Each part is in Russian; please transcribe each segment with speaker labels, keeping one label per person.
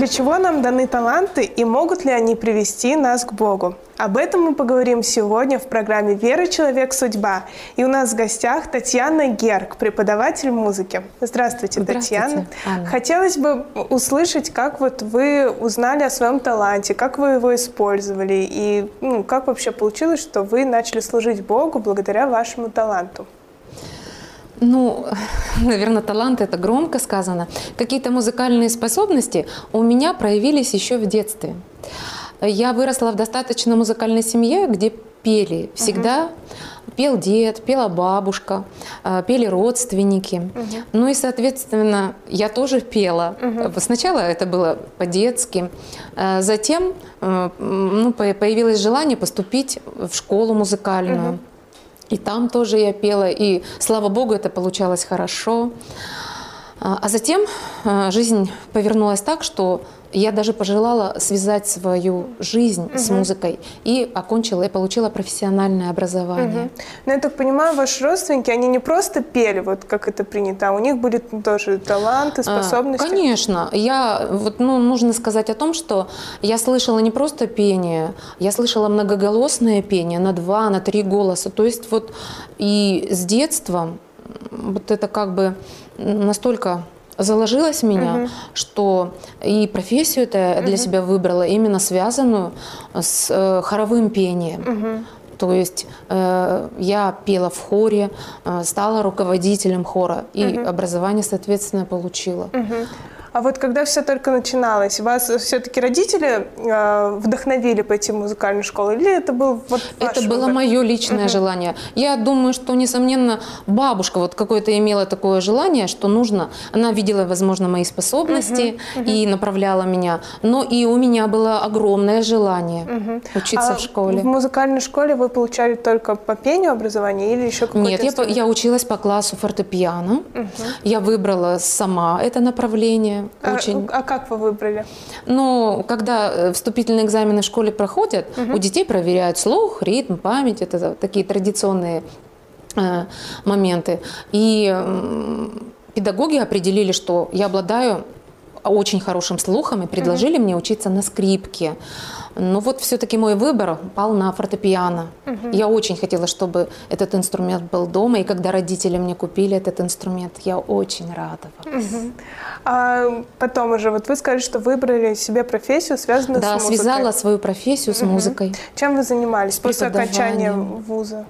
Speaker 1: Для чего нам даны таланты и могут ли они привести нас к Богу? Об этом мы поговорим сегодня в программе «Вера. Человек. Судьба». И у нас в гостях Татьяна Герк, преподаватель музыки. Здравствуйте,
Speaker 2: Здравствуйте
Speaker 1: Татьяна.
Speaker 2: Анна.
Speaker 1: Хотелось бы услышать, как вот вы узнали о своем таланте, как вы его использовали и ну, как вообще получилось, что вы начали служить Богу благодаря вашему таланту.
Speaker 2: Ну, наверное, талант это громко сказано. Какие-то музыкальные способности у меня проявились еще в детстве. Я выросла в достаточно музыкальной семье, где пели всегда. Пел дед, пела бабушка, э, пели родственники. Ну и, соответственно, я тоже пела. Сначала это было по-детски. Э, Затем ну, по- появилось желание поступить в школу музыкальную. И там тоже я пела, и слава богу, это получалось хорошо. А а затем а, жизнь повернулась так, что я даже пожелала связать свою жизнь с музыкой и окончила и получила профессиональное образование.
Speaker 1: Но я так понимаю, ваши родственники, они не просто пели, вот как это принято, а у них были тоже таланты,
Speaker 2: А,
Speaker 1: способности.
Speaker 2: Конечно. Я, вот, ну, нужно сказать о том, что я слышала не просто пение, я слышала многоголосное пение на два, на три голоса. То есть вот и с детства вот это как бы настолько заложилось в меня, что и профессию это для себя выбрала именно связанную с э, хоровым пением. То есть э, я пела в хоре, э, стала руководителем хора и образование, соответственно, получила.
Speaker 1: Мгм. А вот когда все только начиналось, вас все-таки родители э, вдохновили пойти в музыкальную школу, или это был вот
Speaker 2: Это было
Speaker 1: выбор?
Speaker 2: мое личное желание. Я думаю, что, несомненно, бабушка вот какое-то имела такое желание, что нужно. Она видела, возможно, мои способности и направляла меня. Но и у меня было огромное желание учиться
Speaker 1: А
Speaker 2: в школе.
Speaker 1: В музыкальной школе вы получали только по пению образование или еще какое-то
Speaker 2: Нет, я, я училась по классу фортепиано. Я выбрала сама это направление.
Speaker 1: А-
Speaker 2: Очень.
Speaker 1: А, как вы выбрали?
Speaker 2: Но когда э, вступительные экзамены в школе проходят, у детей проверяют слух, ритм, память. Это такие традиционные э, моменты. И м, педагоги определили, что я обладаю очень хорошим слухом и предложили мне учиться на скрипке. Но вот все-таки мой выбор пал на фортепиано. Я очень хотела, чтобы этот инструмент был дома, и когда родители мне купили этот инструмент, я очень радовалась.
Speaker 1: А потом уже, вот вы сказали, что выбрали себе профессию, связанную с
Speaker 2: Да,
Speaker 1: музыкой.
Speaker 2: связала свою профессию с музыкой.
Speaker 1: Чем вы занимались после окончания вуза?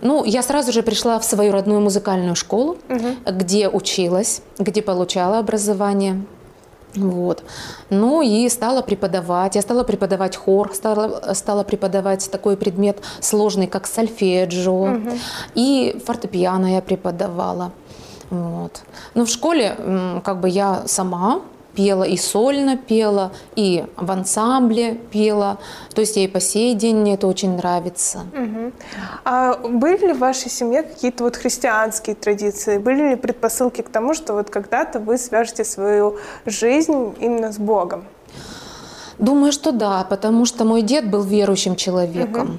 Speaker 2: Ну, я сразу же пришла в свою родную музыкальную школу, где училась, где получала образование. Вот. Ну и стала преподавать. Я стала преподавать хор, стала, стала преподавать такой предмет сложный, как сольфеджио. И фортепиано я преподавала. Вот. Но в школе как бы я сама пела и сольно пела, и в ансамбле пела. То есть и по сей день мне это очень нравится.
Speaker 1: Мгм. А были ли в вашей семье какие-то вот христианские традиции? Были ли предпосылки к тому, что вот когда-то вы свяжете свою жизнь именно с Богом?
Speaker 2: Думаю, что да, потому что мой дед был верующим человеком.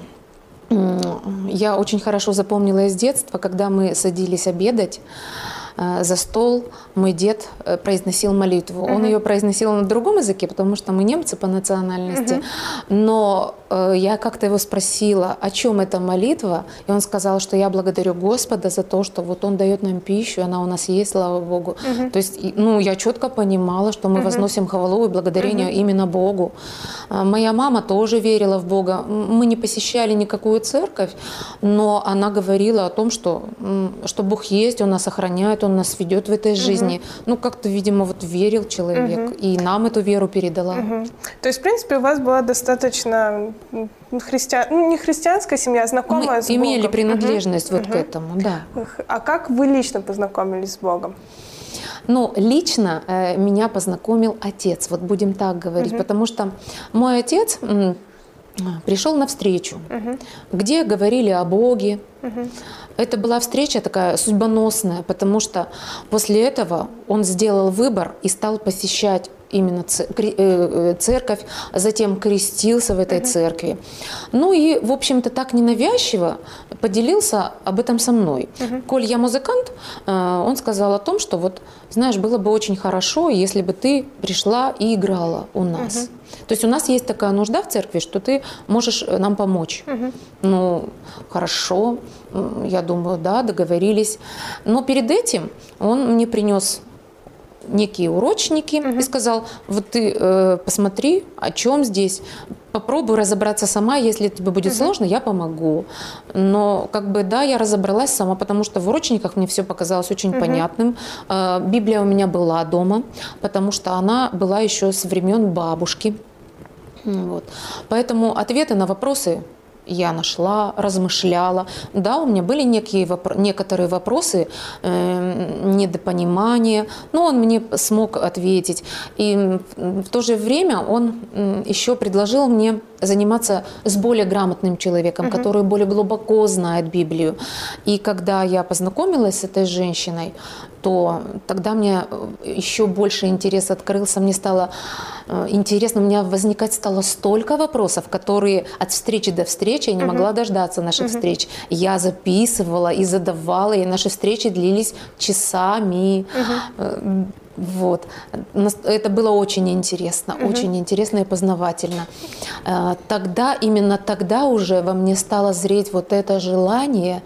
Speaker 2: М, Я очень хорошо запомнила из детства, когда мы садились обедать за стол, мой дед э, произносил молитву. Он ее произносил на другом языке, потому что мы немцы по национальности. Но э, я как-то его спросила, о чем эта молитва, и он сказал, что я благодарю Господа за то, что вот Он дает нам пищу, она у нас есть, слава Богу. То есть, ну, я четко понимала, что мы возносим хвалу и благодарение именно Богу. А, Моя мама тоже верила в Бога. Мы не посещали никакую церковь, но она говорила о том, что, что Бог есть, Он нас охраняет, Он нас ведет в этой жизни. Ну, как-то, видимо, вот верил человек, и нам эту веру передала.
Speaker 1: Мгм. То есть, в принципе, у вас была достаточно христиан... ну, не христианская семья, а знакомая
Speaker 2: Мы
Speaker 1: с
Speaker 2: имели
Speaker 1: Богом.
Speaker 2: принадлежность вот к этому, да.
Speaker 1: А как вы лично познакомились с Богом?
Speaker 2: Ну, лично э, меня познакомил отец, вот будем так говорить, потому что мой отец пришел на встречу, где говорили о Боге. Это была встреча такая судьбоносная, потому что после этого он сделал выбор и стал посещать именно э, церковь, затем крестился в этой церкви. Ну и, в общем-то, так ненавязчиво поделился об этом со мной. Коль я музыкант, э, он сказал о том, что вот, знаешь, было бы очень хорошо, если бы ты пришла и играла у нас. То есть у нас есть такая нужда в церкви, что ты можешь э, нам помочь. Ну, хорошо, я думаю, да, договорились. Но перед этим он мне принес некие урочники угу. и сказал, вот ты э, посмотри, о чем здесь, попробуй разобраться сама, если тебе будет угу. сложно, я помогу. Но как бы да, я разобралась сама, потому что в урочниках мне все показалось очень угу. понятным. Э, Библия у меня была дома, потому что она была еще с времен бабушки. Вот. Поэтому ответы на вопросы я нашла, размышляла. Да, у меня были некие вопро- некоторые вопросы, э, недопонимания, но он мне смог ответить. И в то же время он еще предложил мне заниматься с более грамотным человеком, угу. который более глубоко знает Библию. И когда я познакомилась с этой женщиной, то тогда мне э, еще больше интерес открылся, мне стало э, интересно, у меня возникать стало столько вопросов, которые от встречи до встречи я не могла дождаться наших встреч. Я записывала и задавала, и наши встречи длились часами. uh Вот. Это было очень интересно, угу. очень интересно и познавательно. Тогда, именно тогда уже во мне стало зреть вот это желание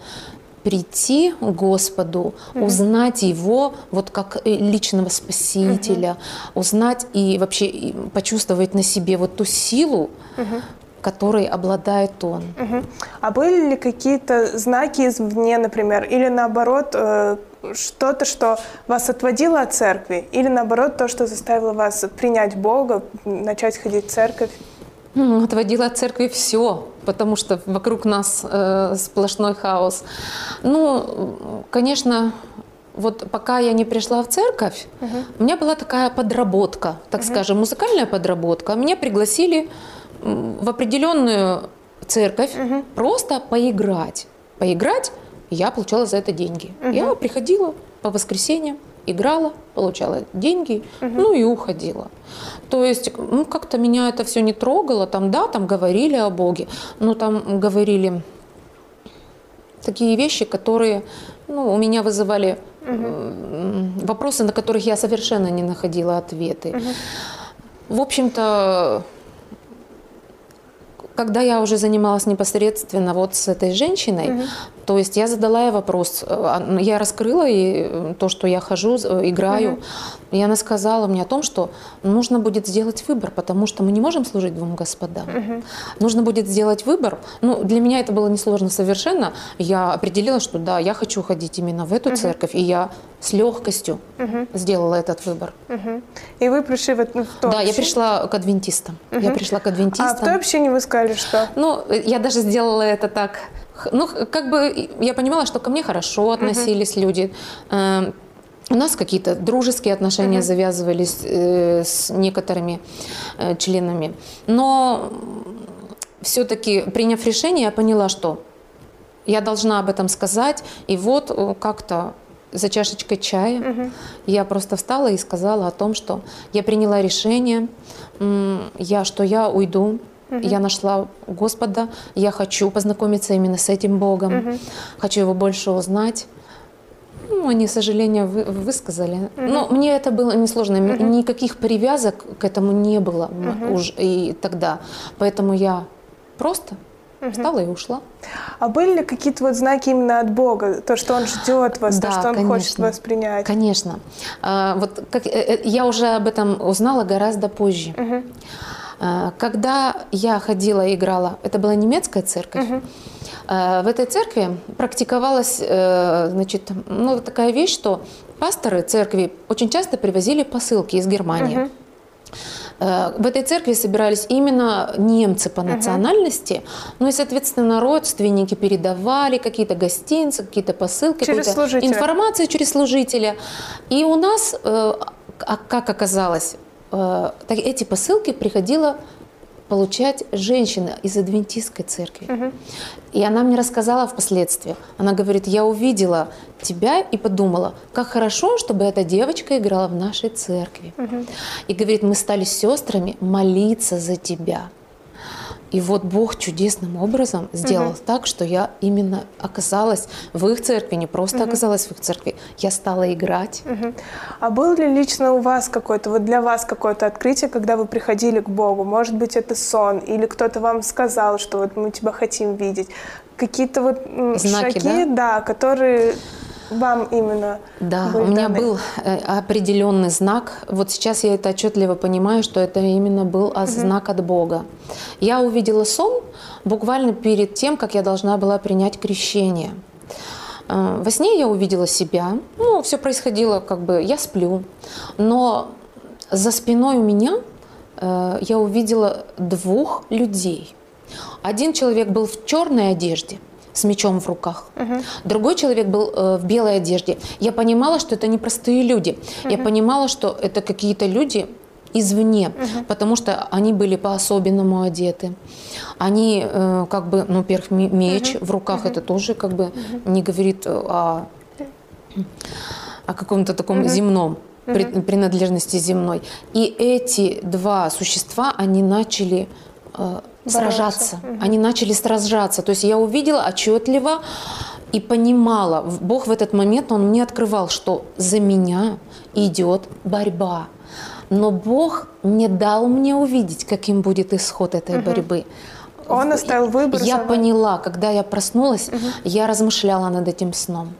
Speaker 2: прийти к Господу, mm-hmm. узнать Его вот как э, личного Спасителя, mm-hmm. узнать и вообще почувствовать на себе вот ту силу, mm-hmm которой обладает он.
Speaker 1: Угу. А были ли какие-то знаки извне, например, или наоборот э, что-то, что вас отводило от церкви, или наоборот то, что заставило вас принять Бога, начать ходить в церковь?
Speaker 2: Отводила от церкви все, потому что вокруг нас э, сплошной хаос. Ну, конечно, вот пока я не пришла в церковь, угу. у меня была такая подработка, так угу. скажем, музыкальная подработка. Меня пригласили в определенную церковь угу. просто поиграть. Поиграть, я получала за это деньги. Угу. Я приходила по воскресеньям, играла, получала деньги, угу. ну и уходила. То есть, ну, как-то меня это все не трогало. Там, да, там говорили о Боге, но там говорили такие вещи, которые ну, у меня вызывали угу. вопросы, на которых я совершенно не находила ответы. Угу. В общем-то, когда я уже занималась непосредственно вот с этой женщиной, угу. То есть я задала ей вопрос, э, я раскрыла ей э, то, что я хожу, э, играю, угу. и она сказала мне о том, что нужно будет сделать выбор, потому что мы не можем служить двум господам. Угу. Нужно будет сделать выбор. Ну, для меня это было несложно совершенно. Я определила, что да, я хочу ходить именно в эту угу. церковь, и я с легкостью угу. сделала этот выбор.
Speaker 1: Угу. И вы пришли в, в
Speaker 2: то Да, общение? я пришла к адвентистам. Угу. Я пришла к адвентистам. А
Speaker 1: в то общение вы сказали, что?
Speaker 2: Ну, я даже сделала это так. Ну, как бы я понимала, что ко мне хорошо относились угу. люди. Эм, у нас какие-то дружеские отношения uh завязывались э, с некоторыми э, членами. Но все-таки, приняв решение, я поняла, что я должна об этом сказать. И вот э, как-то за чашечкой чая. Угу. Я просто встала и сказала о том, что я приняла решение, я, что я уйду, угу. я нашла Господа, я хочу познакомиться именно с этим Богом, угу. хочу его больше узнать. Ну, они, к сожалению, вы, высказали. Угу. Но мне это было несложно. Угу. Никаких привязок к этому не было угу. уж и тогда. Поэтому я просто Угу. Встала и ушла.
Speaker 1: А были ли какие-то вот знаки именно от Бога? То, что Он ждет вас, да, то, что Он конечно, хочет вас принять?
Speaker 2: Конечно. А, вот как, э, э, я уже об этом узнала гораздо позже. Угу. А, когда я ходила и играла, это была немецкая церковь, угу. в этой церкви практиковалась э, значит, ну, такая вещь, что пасторы церкви очень часто привозили посылки из Германии. Угу. В этой церкви собирались именно немцы по национальности, угу. ну и, соответственно, родственники передавали какие-то гостинцы, какие-то посылки,
Speaker 1: через
Speaker 2: информацию через служителя. И у нас, э, как оказалось, эти посылки приходило получать женщина из адвентистской церкви. И она мне рассказала впоследствии. Она говорит, я увидела тебя и подумала, как хорошо, чтобы эта девочка играла в нашей церкви. И говорит, мы стали сестрами молиться за тебя. И вот Бог чудесным образом сделал угу. так, что я именно оказалась в их церкви, не просто угу. оказалась в их церкви, я стала играть.
Speaker 1: Угу. А было ли лично у вас какое-то, вот для вас какое-то открытие, когда вы приходили к Богу? Может быть, это сон, или кто-то вам сказал, что вот мы тебя хотим видеть? Какие-то вот Знаки, шаги, да? да, которые вам именно
Speaker 2: Да, у меня был э, определенный знак. Вот сейчас я это отчетливо понимаю, что это именно был угу. знак от Бога. Я увидела сон буквально перед тем, как я должна была принять крещение. Э, во сне я увидела себя. Ну, все происходило как бы, я сплю. Но за спиной у меня э, я увидела двух людей. Один человек был в черной одежде – с мечом в руках. Угу. Другой человек был э, в белой одежде. Я понимала, что это не простые люди. Угу. Я понимала, что это какие-то люди извне, угу. потому что они были по-особенному одеты. Они э, как бы, ну, во-первых, меч угу. в руках, угу. это тоже как бы угу. не говорит о, о каком-то таком угу. земном принадлежности земной. И эти два существа, они начали э, сражаться. Угу. Они начали сражаться. То есть я увидела отчетливо и понимала, Бог в этот момент, Он мне открывал, что за меня идет борьба. Но Бог не дал мне увидеть, каким будет исход этой угу. борьбы.
Speaker 1: Он оставил выбор.
Speaker 2: Я поняла, когда я проснулась, угу. я размышляла над этим сном.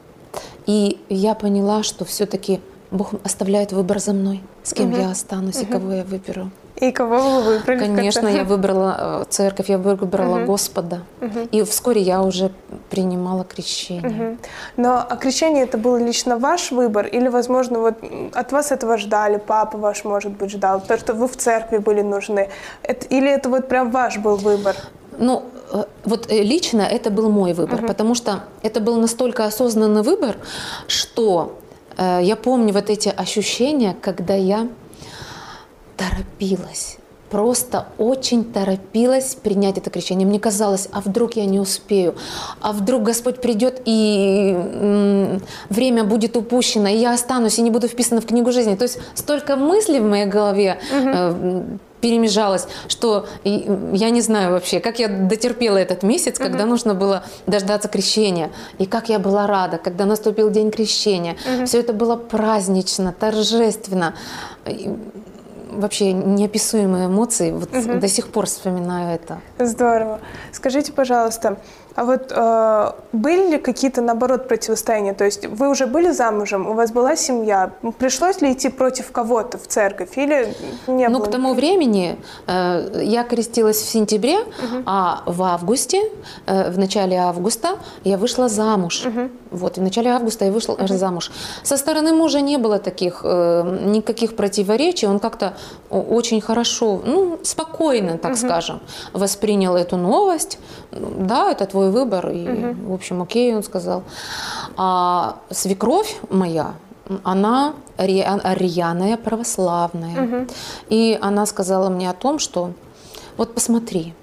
Speaker 2: И я поняла, что все-таки Бог оставляет выбор за мной, с кем угу. я останусь угу. и кого я выберу.
Speaker 1: И кого вы выбрали?
Speaker 2: Конечно, я выбрала э, церковь, я выбрала угу. Господа. Угу. И вскоре я уже принимала крещение.
Speaker 1: Угу. Но а крещение это был лично ваш выбор? Или, возможно, вот от вас этого ждали, папа ваш, может быть, ждал, то, что вы в церкви были нужны? Это, или это вот прям ваш был выбор?
Speaker 2: Ну, э, вот э, лично это был мой выбор, угу. потому что это был настолько осознанный выбор, что э, я помню вот эти ощущения, когда я торопилась просто очень торопилась принять это крещение. Мне казалось, а вдруг я не успею, а вдруг Господь придет и время будет упущено, и я останусь и не буду вписана в книгу жизни. То есть столько мыслей в моей голове угу. перемежалось, что я не знаю вообще, как я дотерпела этот месяц, угу. когда нужно было дождаться крещения, и как я была рада, когда наступил день крещения. Угу. Все это было празднично, торжественно вообще неописуемые эмоции. Вот угу. до сих пор вспоминаю это.
Speaker 1: Здорово. Скажите, пожалуйста, а вот э, были ли какие-то, наоборот, противостояния? То есть вы уже были замужем, у вас была семья. Пришлось ли идти против кого-то в церковь или не
Speaker 2: ну,
Speaker 1: было?
Speaker 2: к тому времени э, я крестилась в сентябре, угу. а в августе, э, в начале августа я вышла замуж. Угу. Вот, в начале августа я вышла угу. замуж. Со стороны мужа не было таких, э, никаких противоречий. Он как-то очень хорошо, ну, спокойно, так угу. скажем, воспринял эту новость. Да, это твой выбор. И, угу. в общем, окей, он сказал. А свекровь моя, она рьяная православная. Угу. И она сказала мне о том, что вот посмотри,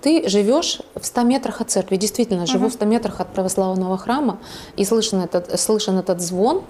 Speaker 2: ты живешь в 100 метрах от церкви. Действительно, живу в 100 метрах от православного храма, и слышен этот, слышен этот звон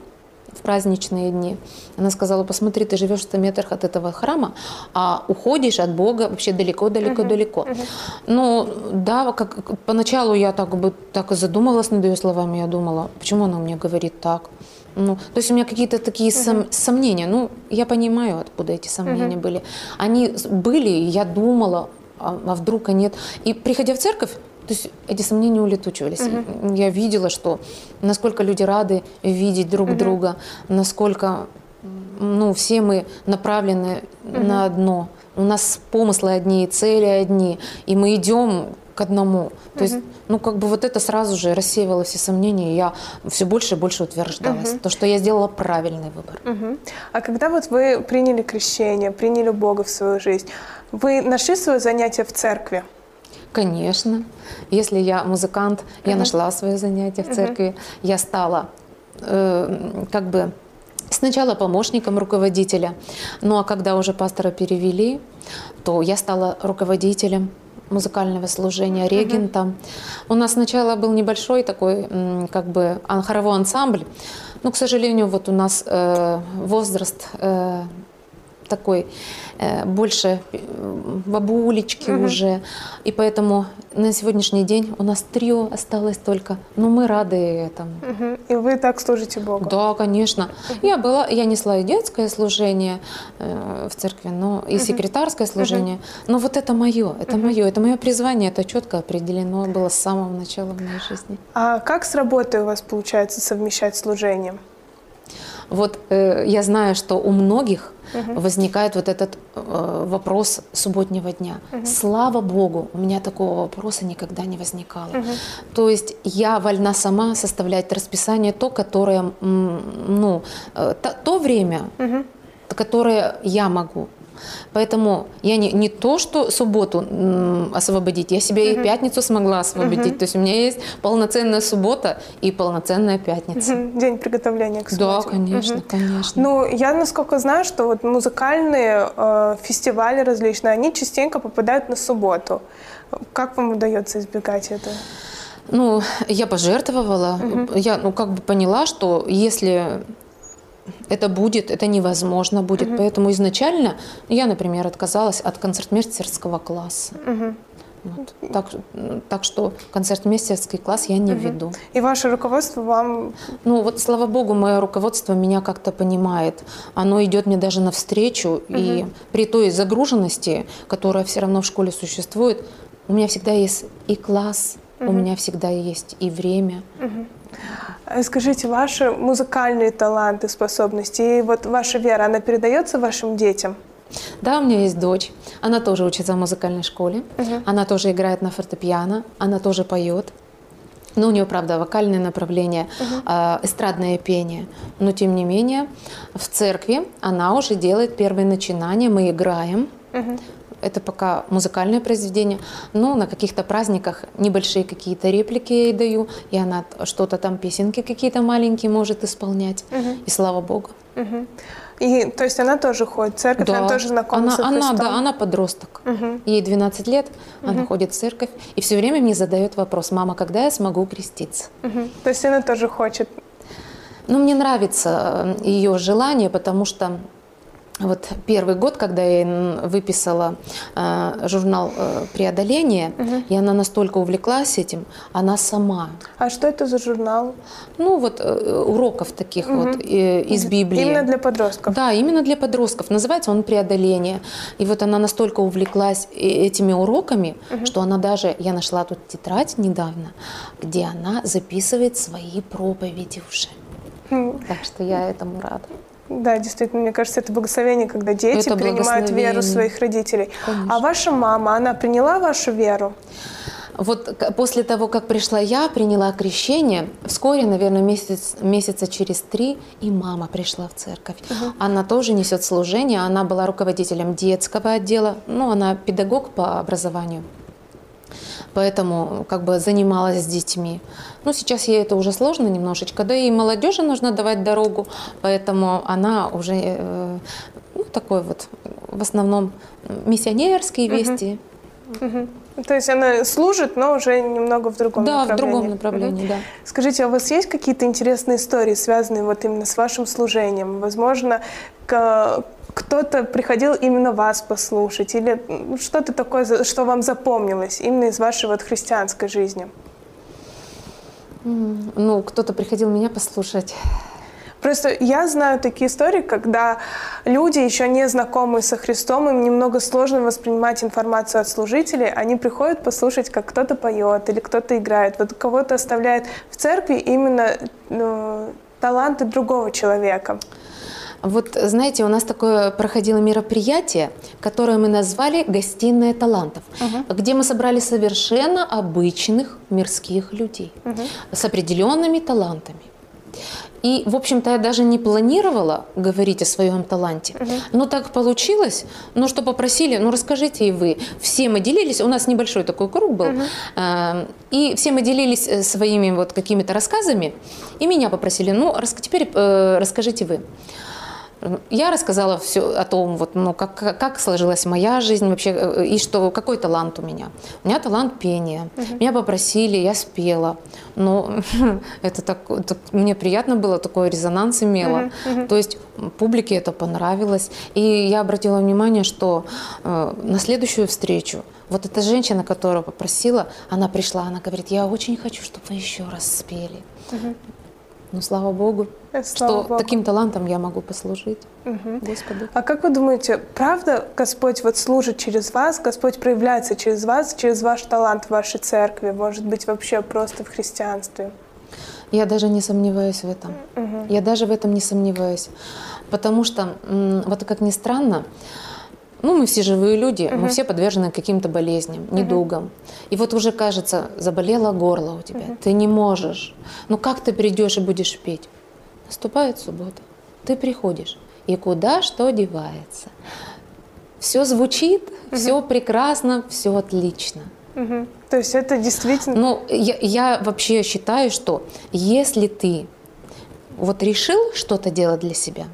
Speaker 2: в праздничные дни. Она сказала, посмотри, ты живешь в 100 метрах от этого храма, а уходишь от Бога вообще далеко-далеко-далеко. Uh-huh. Uh-huh. Ну, да, как, поначалу я так бы так и задумывалась над ее словами, я думала, почему она мне говорит так? Ну, то есть у меня какие-то такие uh-huh. сом, сомнения. Ну, я понимаю, откуда эти сомнения uh-huh. были. Они были, я думала, а, а вдруг нет. И приходя в церковь, то есть эти сомнения улетучивались. Угу. Я видела, что насколько люди рады видеть друг угу. друга, насколько ну, все мы направлены угу. на одно. У нас помыслы одни, цели одни, и мы идем к одному. То угу. есть, ну, как бы вот это сразу же рассеивало все сомнения, и я все больше и больше утверждалась. Угу. То, что я сделала правильный выбор.
Speaker 1: Угу. А когда вот вы приняли крещение, приняли Бога в свою жизнь, вы нашли свое занятие в церкви?
Speaker 2: Конечно. Если я музыкант, я нашла свое занятие в церкви. Я стала э, как бы Сначала помощником руководителя, ну а когда уже пастора перевели, то я стала руководителем музыкального служения, регентом. У нас сначала был небольшой такой, как бы, хоровой ансамбль, но, к сожалению, вот у нас э, возраст э, такой э, больше э, бабулечки угу. уже. И поэтому на сегодняшний день у нас трио осталось только. Но мы рады этому.
Speaker 1: Угу. И вы так служите Богу?
Speaker 2: Да, конечно. Угу. Я была, я несла и детское служение э, в церкви, но и угу. секретарское служение. Угу. Но вот это мое, это угу. мое, это мое призвание, это четко определено было с самого начала в моей жизни.
Speaker 1: А как с работой у вас получается совмещать служение?
Speaker 2: Вот э, я знаю, что у многих угу. возникает вот этот э, вопрос субботнего дня. Угу. Слава Богу, у меня такого вопроса никогда не возникало. Угу. То есть я вольна сама составлять расписание то, которое, ну, э, то, то время, угу. которое я могу. Поэтому я не, не то, что субботу м, освободить, я себе угу. и пятницу смогла освободить. Угу. То есть у меня есть полноценная суббота и полноценная пятница.
Speaker 1: Угу. День приготовления к субботе.
Speaker 2: Да, конечно, угу. конечно.
Speaker 1: Ну, я насколько знаю, что вот музыкальные э, фестивали различные, они частенько попадают на субботу. Как вам удается избегать этого?
Speaker 2: Ну, я пожертвовала. Угу. Я, ну, как бы поняла, что если это будет, это невозможно будет. Угу. Поэтому изначально я, например, отказалась от концертмейстерского класса. Угу. Вот. Так, так что концертмейстерский класс я не угу. веду.
Speaker 1: И ваше руководство вам...
Speaker 2: Ну вот, слава богу, мое руководство меня как-то понимает. Оно идет мне даже навстречу. Угу. И при той загруженности, которая все равно в школе существует, у меня всегда есть и класс, угу. у меня всегда есть и время. Угу.
Speaker 1: Скажите, ваши музыкальные таланты, способности и вот ваша вера, она передается вашим детям?
Speaker 2: Да, у меня есть дочь. Она тоже учится в музыкальной школе. Угу. Она тоже играет на фортепиано. Она тоже поет. Но у нее, правда, вокальное направление, угу. э, эстрадное пение. Но, тем не менее, в церкви она уже делает первые начинания. Мы играем. Угу это пока музыкальное произведение, но на каких-то праздниках небольшие какие-то реплики я ей даю, и она что-то там, песенки какие-то маленькие может исполнять, угу. и слава богу.
Speaker 1: Угу. И, то есть она тоже ходит в церковь, да. она тоже знакома
Speaker 2: она,
Speaker 1: с Христом?
Speaker 2: Она, да, она подросток. Угу. Ей 12 лет, угу. она ходит в церковь, и все время мне задает вопрос, мама, когда я смогу креститься?
Speaker 1: Угу. То есть она тоже хочет?
Speaker 2: Ну, мне нравится э, ее желание, потому что вот первый год, когда я выписала э, журнал э, преодоления, угу. и она настолько увлеклась этим, она сама.
Speaker 1: А что это за журнал?
Speaker 2: Ну вот э, уроков таких угу. вот э, из Библии.
Speaker 1: Именно для подростков.
Speaker 2: Да, именно для подростков. Называется он преодоление. И вот она настолько увлеклась этими уроками, угу. что она даже, я нашла тут тетрадь недавно, где она записывает свои проповеди уже. Угу. Так что я этому рада.
Speaker 1: Да, действительно, мне кажется, это благословение, когда дети это принимают веру своих родителей. Конечно. А ваша мама, она приняла вашу веру?
Speaker 2: Вот после того, как пришла я, приняла крещение, вскоре, наверное, месяц, месяца через три, и мама пришла в церковь. Угу. Она тоже несет служение, она была руководителем детского отдела, ну, она педагог по образованию поэтому как бы занималась с детьми. Ну, сейчас ей это уже сложно немножечко, да и молодежи нужно давать дорогу, поэтому она уже э, ну, такой вот в основном миссионерские вести.
Speaker 1: Угу. Угу. То есть она служит, но уже немного в другом
Speaker 2: да,
Speaker 1: направлении.
Speaker 2: Да, в другом направлении, да.
Speaker 1: Скажите, а у вас есть какие-то интересные истории, связанные вот именно с вашим служением? Возможно, кто-то приходил именно вас послушать или что-то такое, что вам запомнилось именно из вашей вот христианской жизни?
Speaker 2: Ну, кто-то приходил меня послушать.
Speaker 1: Просто я знаю такие истории, когда люди, еще не знакомые со Христом, им немного сложно воспринимать информацию от служителей. Они приходят послушать, как кто-то поет или кто-то играет. Вот кого-то оставляет в церкви именно ну, таланты другого человека.
Speaker 2: Вот, знаете, у нас такое проходило мероприятие, которое мы назвали «Гостиная талантов», угу. где мы собрали совершенно обычных мирских людей угу. с определенными талантами. И, в общем-то, я даже не планировала говорить о своем таланте. Но так получилось, ну, что попросили, ну, расскажите и вы. Все мы делились, у нас небольшой такой круг был, э, и все мы делились э, своими вот какими-то рассказами, и меня попросили, ну, рас- теперь э, расскажите вы. Я рассказала все о том, вот, ну, как, как сложилась моя жизнь вообще, э, и что, какой талант у меня. У меня талант пения. Меня попросили, я спела. Но это так, так- мне приятно было, такой резонанс имело. То есть публике это понравилось. И я обратила внимание, что э, на следующую встречу вот эта женщина, которая попросила, она пришла, она говорит, я очень хочу, чтобы вы еще раз спели. Ну, слава Богу,
Speaker 1: Э,
Speaker 2: что
Speaker 1: слава Богу.
Speaker 2: таким талантом я могу послужить Господу.
Speaker 1: А как вы думаете, правда Господь вот служит через вас, Господь проявляется через вас, через ваш талант в вашей церкви, может быть, вообще просто в христианстве?
Speaker 2: Я даже не сомневаюсь в этом. Я даже в этом не сомневаюсь. Потому что, вот как ни странно, ну, мы все живые люди, мы все подвержены каким-то болезням, недугам. И вот уже кажется, заболело горло у тебя, ты не можешь. Ну как ты придешь и будешь петь? Наступает суббота, ты приходишь, и куда что девается? Все звучит, все прекрасно, все отлично.
Speaker 1: Мгм. То есть это действительно...
Speaker 2: Ну, я, я вообще считаю, что если ты вот решил что-то делать для себя,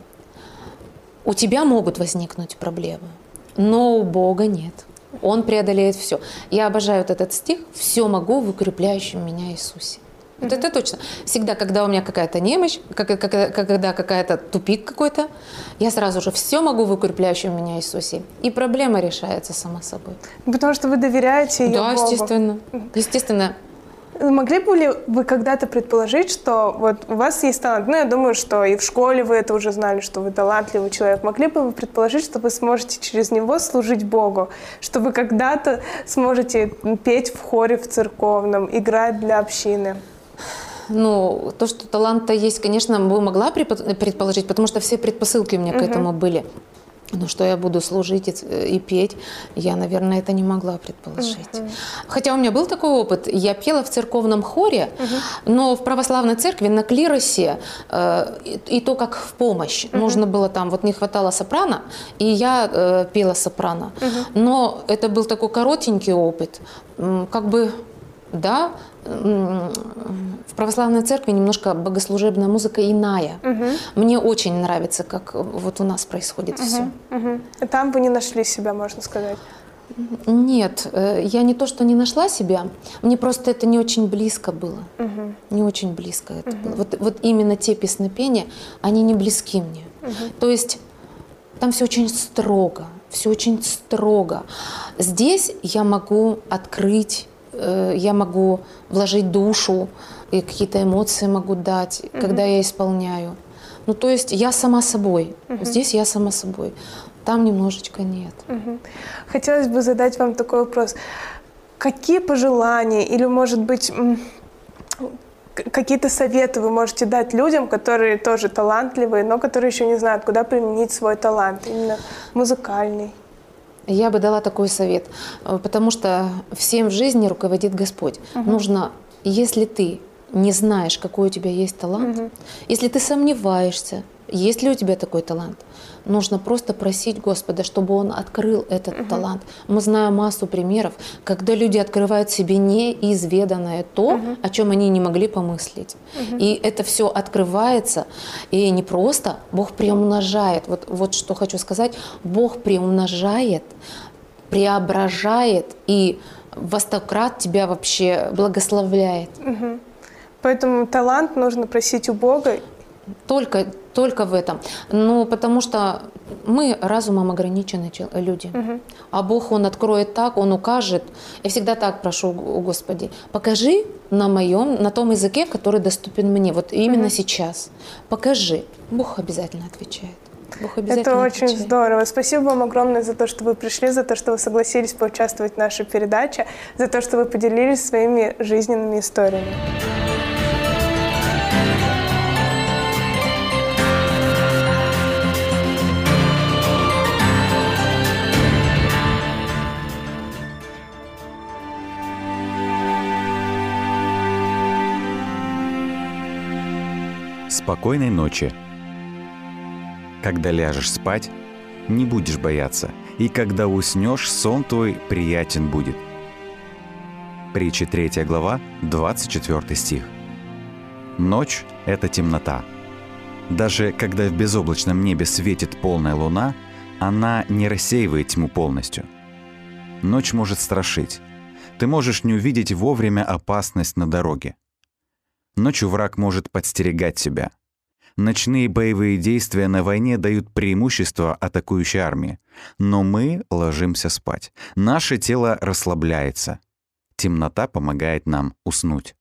Speaker 2: у тебя могут возникнуть проблемы, но у Бога нет. Он преодолеет все. Я обожаю вот этот стих «Все могу в укрепляющем меня Иисусе». Вот это точно. Всегда, когда у меня какая-то немощь, как- как- когда какая-то тупик какой-то, я сразу же все могу в укрепляющем меня Иисусе. И проблема решается сама собой.
Speaker 1: Потому что вы доверяете ее
Speaker 2: да,
Speaker 1: Богу.
Speaker 2: естественно. Естественно.
Speaker 1: Могли бы ли вы когда-то предположить, что вот у вас есть талант? Ну, я думаю, что и в школе вы это уже знали, что вы талантливый человек. Могли бы вы предположить, что вы сможете через него служить Богу? Что вы когда-то сможете петь в хоре в церковном, играть для общины?
Speaker 2: Ну, то, что талант-то есть, конечно, бы могла предположить, потому что все предпосылки у меня к этому были. Но что я буду служить и, ц- и петь, я, наверное, это не могла предположить. Хотя у меня был такой опыт. Я пела в церковном хоре, но в православной церкви на клиросе, э, и, и то как в помощь. Нужно было там, вот не хватало сопрано, и я э, пела сопрано. Но это был такой коротенький опыт. Как бы да, в православной церкви немножко богослужебная музыка иная. Мне очень нравится, как вот у нас происходит все.
Speaker 1: Мгм. И Там вы не нашли себя, можно сказать.
Speaker 2: Нет, э, я не то, что не нашла себя, мне просто это не очень близко было. Не очень близко это было. Вот, вот именно те песнопения, они не близки мне. То есть там все очень строго, все очень строго. Здесь я могу открыть, я могу вложить душу, и какие-то эмоции могу дать, когда я исполняю. Ну, то есть я сама собой. Здесь я сама собой. Там немножечко нет.
Speaker 1: Мгм. Хотелось бы задать вам такой вопрос. Какие пожелания или, может быть, какие-то советы вы можете дать людям, которые тоже талантливые, но которые еще не знают, куда применить свой талант, именно музыкальный?
Speaker 2: Я бы дала такой совет, э, потому что всем в жизни руководит Господь. Нужно, если ты не знаешь, какой у тебя есть талант, если ты сомневаешься, есть ли у тебя такой талант, нужно просто просить Господа, чтобы Он открыл этот талант. Мы знаем массу примеров, когда люди открывают себе неизведанное то, о чем они не могли помыслить. И это все открывается, и не просто, Бог приумножает. Вот, вот что хочу сказать, Бог приумножает, преображает и во сто крат тебя вообще благословляет.
Speaker 1: Поэтому талант нужно просить у Бога.
Speaker 2: Только, только в этом. Ну, потому что мы разумом ограничены чел- люди. А Бог, Он откроет так, Он укажет. Я всегда так прошу у Господи, покажи на моем, на том языке, который доступен мне, вот именно сейчас. Покажи. Бог обязательно отвечает. Бог обязательно
Speaker 1: Это очень
Speaker 2: отвечает.
Speaker 1: здорово. Спасибо вам огромное за то, что вы пришли, за то, что вы согласились поучаствовать в нашей передаче, за то, что вы поделились своими жизненными историями.
Speaker 3: Спокойной ночи. Когда ляжешь спать, не будешь бояться, и когда уснешь, сон твой приятен будет. Притча 3 глава, 24 стих. Ночь — это темнота. Даже когда в безоблачном небе светит полная луна, она не рассеивает тьму полностью. Ночь может страшить. Ты можешь не увидеть вовремя опасность на дороге. Ночью враг может подстерегать себя. Ночные боевые действия на войне дают преимущество атакующей армии. Но мы ложимся спать. Наше тело расслабляется. Темнота помогает нам уснуть.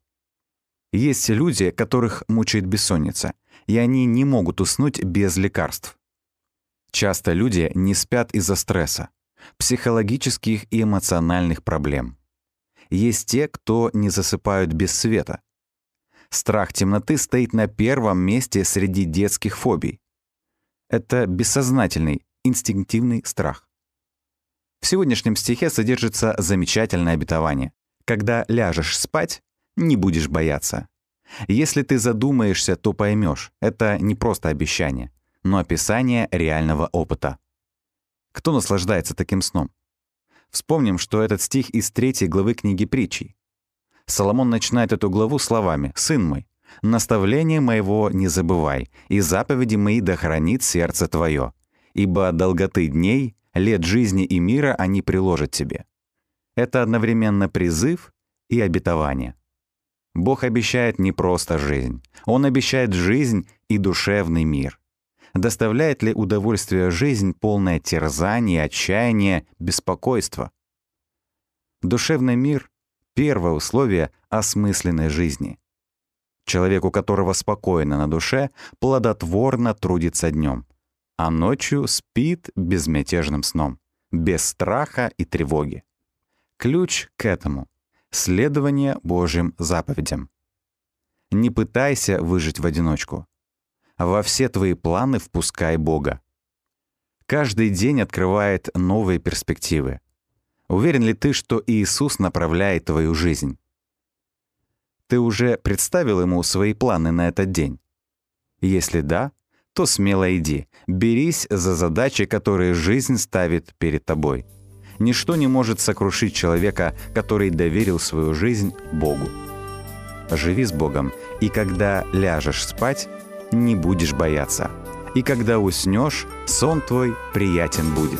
Speaker 3: Есть люди, которых мучает бессонница, и они не могут уснуть без лекарств. Часто люди не спят из-за стресса, психологических и эмоциональных проблем. Есть те, кто не засыпают без света. Страх темноты стоит на первом месте среди детских фобий. Это бессознательный, инстинктивный страх. В сегодняшнем стихе содержится замечательное обетование. Когда ляжешь спать, не будешь бояться. Если ты задумаешься, то поймешь, это не просто обещание, но описание реального опыта. Кто наслаждается таким сном? Вспомним, что этот стих из третьей главы книги притчей. Соломон начинает эту главу словами «Сын мой, наставление моего не забывай, и заповеди мои да хранит сердце твое, ибо долготы дней, лет жизни и мира они приложат тебе». Это одновременно призыв и обетование. Бог обещает не просто жизнь. Он обещает жизнь и душевный мир. Доставляет ли удовольствие жизнь полное терзание, отчаяние, беспокойство? Душевный мир — первое условие осмысленной жизни. Человек, у которого спокойно на душе, плодотворно трудится днем, а ночью спит безмятежным сном, без страха и тревоги. Ключ к этому — следование Божьим заповедям. Не пытайся выжить в одиночку. Во все твои планы впускай Бога. Каждый день открывает новые перспективы. Уверен ли ты, что Иисус направляет твою жизнь? Ты уже представил Ему свои планы на этот день? Если да, то смело иди, берись за задачи, которые жизнь ставит перед тобой — Ничто не может сокрушить человека, который доверил свою жизнь Богу. Живи с Богом, и когда ляжешь спать, не будешь бояться. И когда уснешь, сон твой приятен будет.